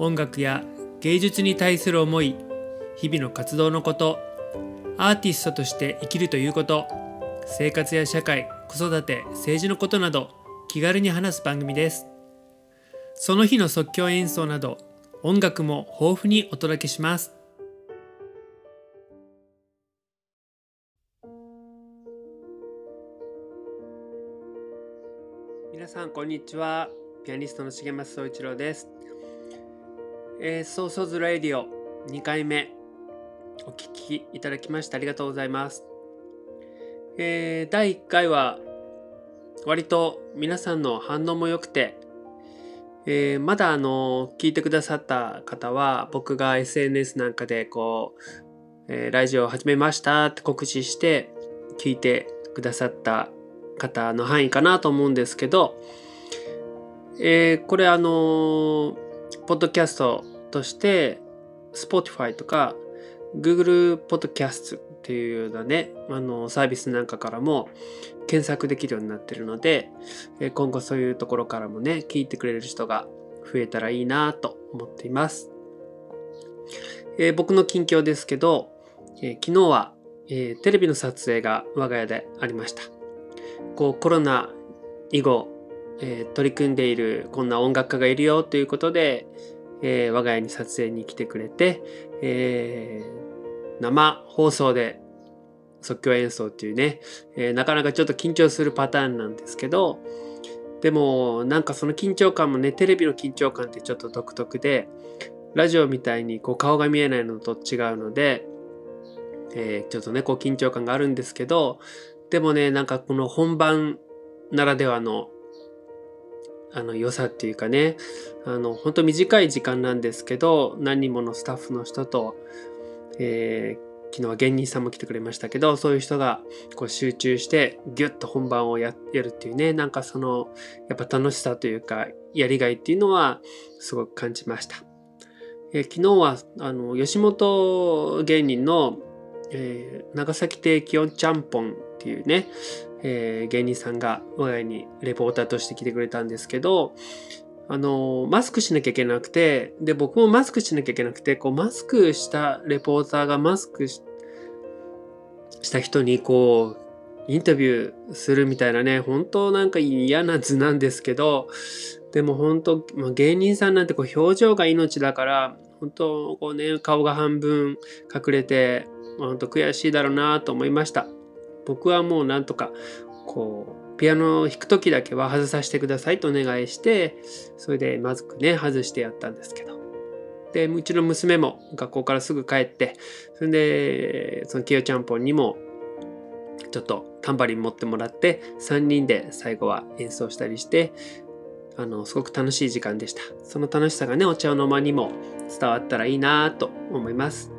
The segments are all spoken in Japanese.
音楽や芸術に対する思い日々の活動のことアーティストとして生きるということ生活や社会子育て政治のことなど気軽に話す番組です。その日の即興演奏など音楽も豊富にお届けします。皆さんこんにちは。ピアニストの重松総一郎です。えー、ソーソーズラディオ2回目お聞きいただきましてありがとうございます。えー、第1回は割と皆さんの反応も良くて、えー、まだあの聞いてくださった方は僕が SNS なんかでこう、えー、ラジオを始めましたって告知して聞いてくださった方の範囲かなと思うんですけど、えー、これあのポッドキャストとして Spotify とか Google Podcast っていうようなね、あのサービスなんかからも検索できるようになってるので、今後そういうところからもね、聞いてくれる人が増えたらいいなと思っています。えー、僕の近況ですけど、えー、昨日は、えー、テレビの撮影が我が家でありました。こうコロナ以後、え取り組んでいるこんな音楽家がいるよということで、えー、我が家に撮影に来てくれて、えー、生放送で即興演奏っていうね、えー、なかなかちょっと緊張するパターンなんですけど、でもなんかその緊張感もね、テレビの緊張感ってちょっと独特で、ラジオみたいにこう顔が見えないのと違うので、えー、ちょっとね、こう緊張感があるんですけど、でもね、なんかこの本番ならではのあの良さっていうかねあの本当短い時間なんですけど何人ものスタッフの人と、えー、昨日は芸人さんも来てくれましたけどそういう人がこう集中してギュッと本番をやるっていうねなんかそのやっぱ楽しさというかやりがいっていうのはすごく感じました。えー、昨日はあの吉本芸人の、えー、長崎亭きよんちゃんぽんっていうねえー、芸人さんが我が家にレポーターとして来てくれたんですけど、あの、マスクしなきゃいけなくて、で、僕もマスクしなきゃいけなくて、こう、マスクしたレポーターがマスクした人に、こう、インタビューするみたいなね、本当なんか嫌な図なんですけど、でも本当、まあ、芸人さんなんてこう表情が命だから、本当こうね、顔が半分隠れて、本当悔しいだろうなと思いました。僕はもうなんとかこうピアノを弾く時だけは外させてくださいとお願いしてそれでまずくね外してやったんですけど。でうちの娘も学校からすぐ帰ってそれでそのきよちゃんぽんにもちょっとタンバリン持ってもらって3人で最後は演奏したりしてあのすごく楽しい時間でした。その楽しさがねお茶を飲まにも伝わったらいいなと思います、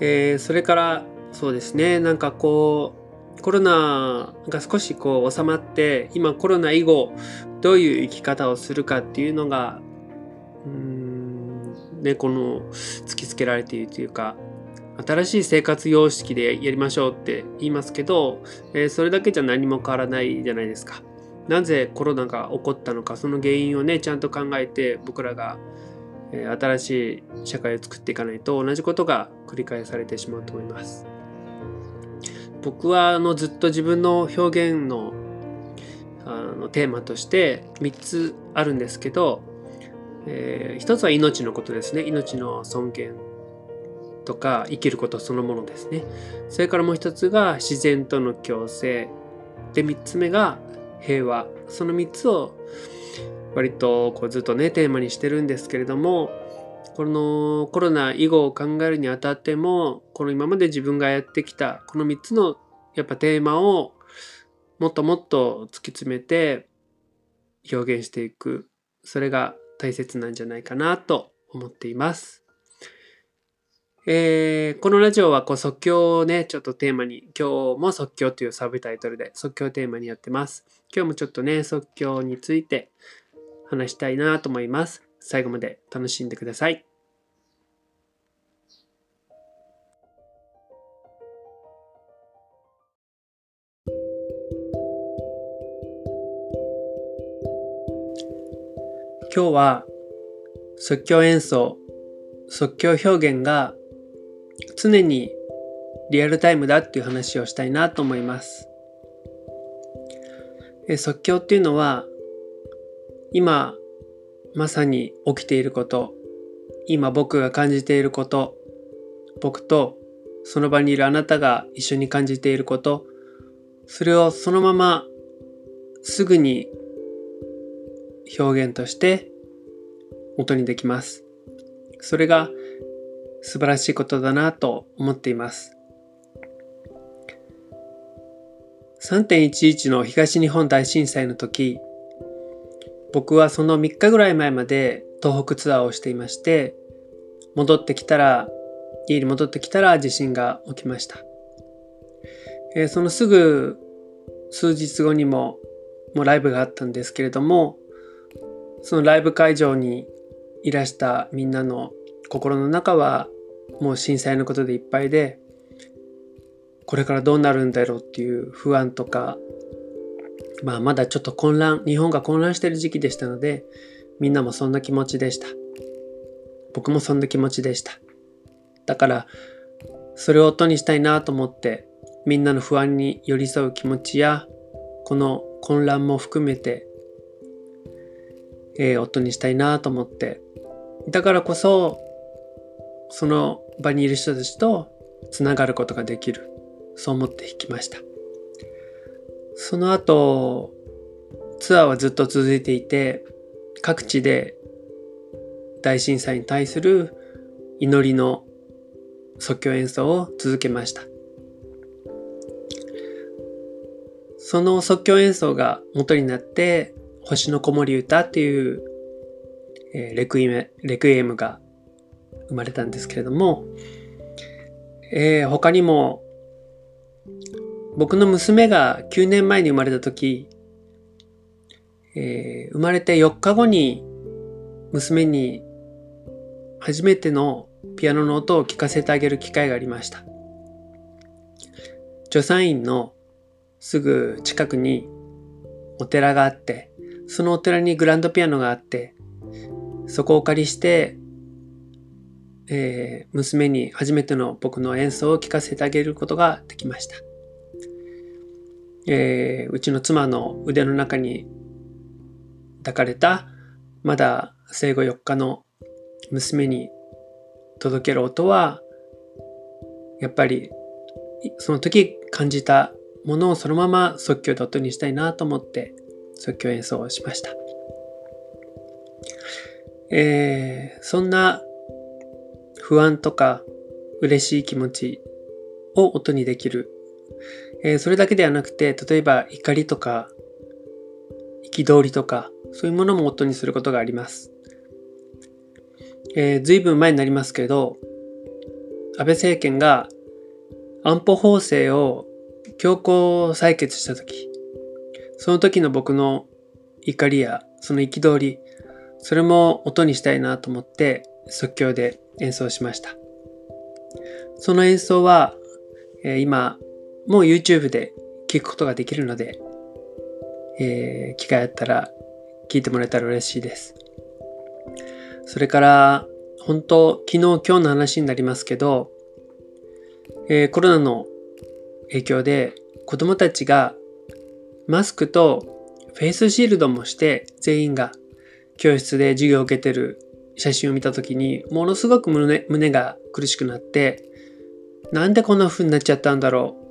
えー、それからそうですねなんかこうコロナが少しこう収まって今コロナ以後どういう生き方をするかっていうのがうんねこの突きつけられているというか新しい生活様式でやりましょうって言いますけど、えー、それだけじゃ何も変わらないじゃないですか。なぜコロナが起こったのかその原因をねちゃんと考えて僕らが新しい社会を作っていかないと同じことが繰り返されてしまうと思います。僕はあのずっと自分の表現のあのテーマとして3つあるんですけど、えー、1つは命のことですね。命の尊厳とか生きることそのものですね。それからもう1つが自然との共生。で3つ目が平和。その3つを割とこうずっとねテーマにしてるんですけれどもこのコロナ以後を考えるにあたってもこの今まで自分がやってきたこの3つのやっぱテーマをもっともっと突き詰めて表現していくそれが大切なんじゃないかなと思っています。えー、このラジオはこう即興をね、ちょっとテーマに、今日も即興というサブタイトルで即興テーマにやってます。今日もちょっとね、即興について話したいなと思います。最後まで楽しんでください。今日は即興演奏、即興表現が常にリアルタイムだっていう話をしたいなと思います。即興っていうのは今まさに起きていること今僕が感じていること僕とその場にいるあなたが一緒に感じていることそれをそのまますぐに表現として元にできます。それが素晴らしいことだなと思っています。3.11の東日本大震災の時、僕はその3日ぐらい前まで東北ツアーをしていまして、戻ってきたら、家に戻ってきたら地震が起きました。えー、そのすぐ数日後にももうライブがあったんですけれども、そのライブ会場にいらしたみんなの心の中はもう震災のことでいっぱいでこれからどうなるんだろうっていう不安とかまあまだちょっと混乱日本が混乱してる時期でしたのでみんなもそんな気持ちでした。僕もそんな気持ちでした。だからそれを音にしたいなと思ってみんなの不安に寄り添う気持ちやこの混乱も含めて、えー、音にしたいなと思って。だからこそその場にいる人たちとつながることができる。そう思って弾きました。その後ツアーはずっと続いていて各地で大震災に対する祈りの即興演奏を続けました。その即興演奏が元になって「星の子守歌」っていう、えー、レクイエレクイエムが生まれたんですけれども、えー、他にも僕の娘が9年前に生まれた時、えー、生まれて4日後に娘に初めてのピアノの音を聞かせてあげる機会がありました。助産院のすぐ近くにお寺があって、そのお寺にグランドピアノがあって、そこをお借りしてえー、娘に初めての僕の演奏を聴かせてあげることができました。えー、うちの妻の腕の中に抱かれたまだ生後4日の娘に届ける音はやっぱりその時感じたものをそのまま即興で音にしたいなと思って即興演奏をしました。えー、そんな不安とか嬉しい気持ちを音にできる。え、それだけではなくて、例えば怒りとか憤りとか、そういうものも音にすることがあります。えー、随分前になりますけど、安倍政権が安保法制を強行採決した時、その時の僕の怒りやその憤り、それも音にしたいなと思って即興で演奏しました。その演奏は、えー、今、もう YouTube で聴くことができるので、えー、機会あったら聞いてもらえたら嬉しいです。それから、本当、昨日、今日の話になりますけど、えー、コロナの影響で子供たちがマスクとフェイスシールドもして全員が教室で授業を受けてる写真を見た時にものすごく胸胸が苦しくなってなんでこんな風になっちゃったんだろう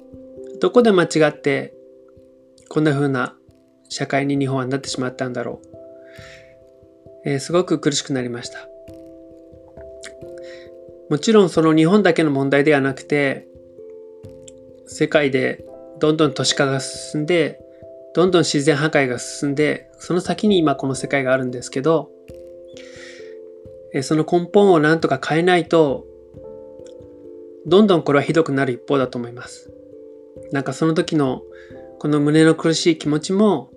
どこで間違ってこんな風な社会に日本はなってしまったんだろう、えー、すごく苦しくなりましたもちろんその日本だけの問題ではなくて世界でどんどん都市化が進んでどんどん自然破壊が進んでその先に今この世界があるんですけどその根本をなんとか変えないと、どんどんこれはひどくなる一方だと思います。なんかその時のこの胸の苦しい気持ちも、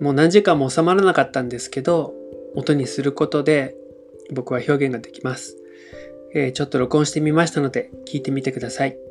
もう何時間も収まらなかったんですけど、音にすることで僕は表現ができます。えー、ちょっと録音してみましたので聞いてみてください。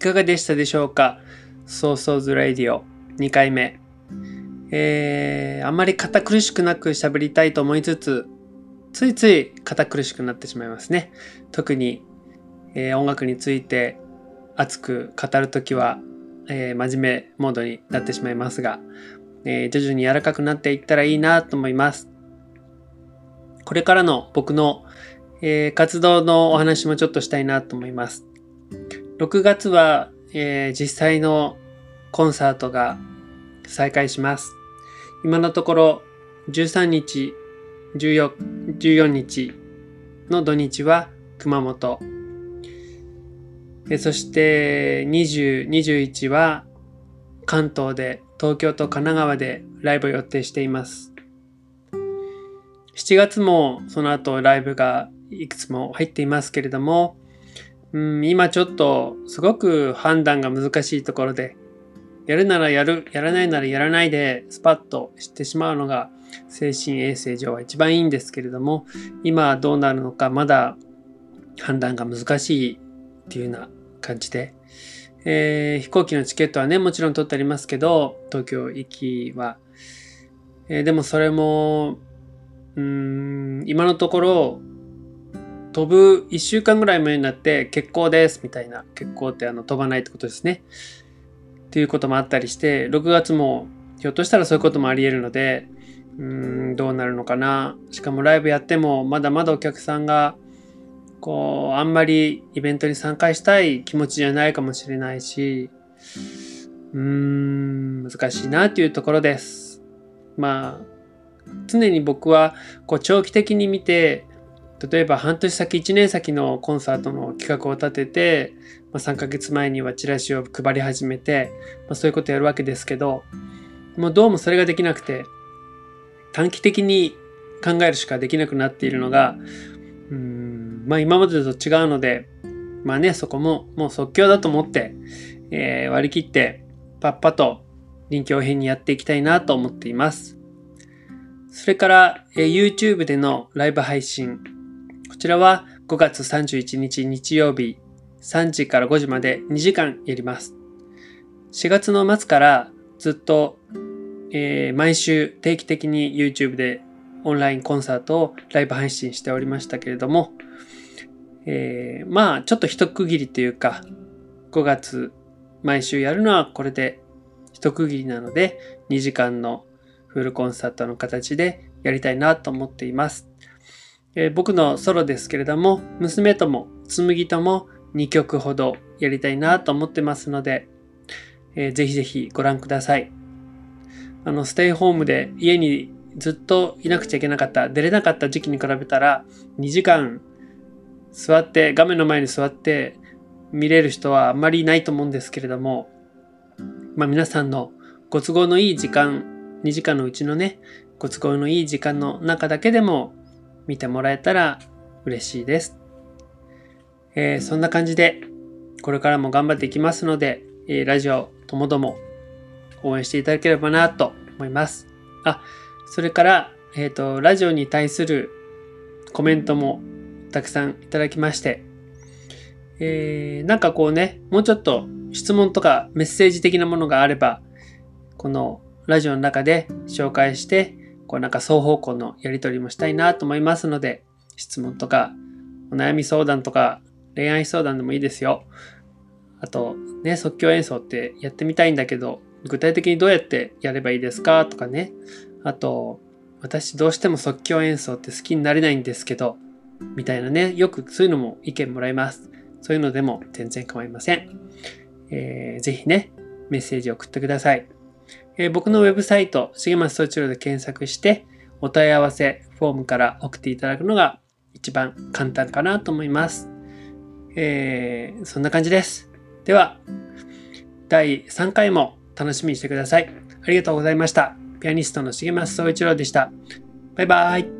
かがでしたでしょうか？ソーソーズラディオ2回目。えー、あんまり堅苦しくなく喋りたいと思いつつ、ついつい堅苦しくなってしまいますね。特に、えー、音楽について熱く語るときは、えー、真面目モードになってしまいますが、えー、徐々に柔らかくなっていったらいいなと思います。これからの僕の、え活動のお話もちょっとしたいなと思います。6月は、えー、実際のコンサートが再開します。今のところ13日、14, 14日の土日は熊本。えそして20、21は関東で東京と神奈川でライブを予定しています。7月もその後ライブがいくつも入っていますけれども、うん、今ちょっとすごく判断が難しいところで、やるならやる、やらないならやらないでスパッとしてしまうのが精神衛生上は一番いいんですけれども、今どうなるのかまだ判断が難しいっていうような感じで、えー、飛行機のチケットはね、もちろん取ってありますけど、東京行きは。えー、でもそれも、うん、今のところ飛ぶ1週間ぐらい前になって欠航ですみたいな。欠航ってあの飛ばないってことですね。っていうこともあったりして6月もひょっとしたらそういうこともあり得るのでうーんどうなるのかな。しかもライブやってもまだまだお客さんがこうあんまりイベントに参加したい気持ちじゃないかもしれないしうーん難しいなっていうところです。まあ常に僕はこう長期的に見て例えば半年先1年先のコンサートの企画を立てて、まあ、3ヶ月前にはチラシを配り始めて、まあ、そういうことやるわけですけどもうどうもそれができなくて短期的に考えるしかできなくなっているのがうんまあ今までと違うのでまあねそこももう即興だと思って、えー、割り切ってパッパと臨機応変にやっていきたいなと思っています。それから、えー、YouTube でのライブ配信ちらは5月31日日曜日3時から5時まで2時間やります。4月の末からずっと、えー、毎週定期的に YouTube でオンラインコンサートをライブ配信しておりましたけれども、えー、まあちょっと一区切りというか5月毎週やるのはこれで一区切りなので2時間のフルコンサートの形でやりたいなと思っています。えー、僕のソロですけれども娘とも紬とも2曲ほどやりたいなと思ってますので、えー、ぜひぜひご覧ください。あの、ステイホームで家にずっといなくちゃいけなかった、出れなかった時期に比べたら、2時間座って、画面の前に座って見れる人はあんまりいないと思うんですけれども、まあ皆さんのご都合のいい時間、2時間のうちのね、ご都合のいい時間の中だけでも見てもらえたら嬉しいです。えー、そんな感じで、これからも頑張っていきますので、えー、ラジオともども応援していただければなと思います。あ、それから、えっ、ー、と、ラジオに対するコメントもたくさんいただきまして、えー、なんかこうね、もうちょっと質問とかメッセージ的なものがあれば、このラジオの中で紹介して、こうなんか双方向のやり取りもしたいなと思いますので、質問とか、お悩み相談とか、恋愛相談でもいいですよ。あと、ね、即興演奏ってやってみたいんだけど、具体的にどうやってやればいいですかとかね。あと、私どうしても即興演奏って好きになれないんですけど、みたいなね、よくそういうのも意見もらいます。そういうのでも全然構いません。えー、ぜひね、メッセージを送ってください。えー、僕のウェブサイト、重松総一郎で検索して、お問い合わせフォームから送っていただくのが一番簡単かなと思います。えー、そんな感じです。では、第3回も楽しみにしてください。ありがとうございました。ピアニストの重松総一郎でした。バイバーイ。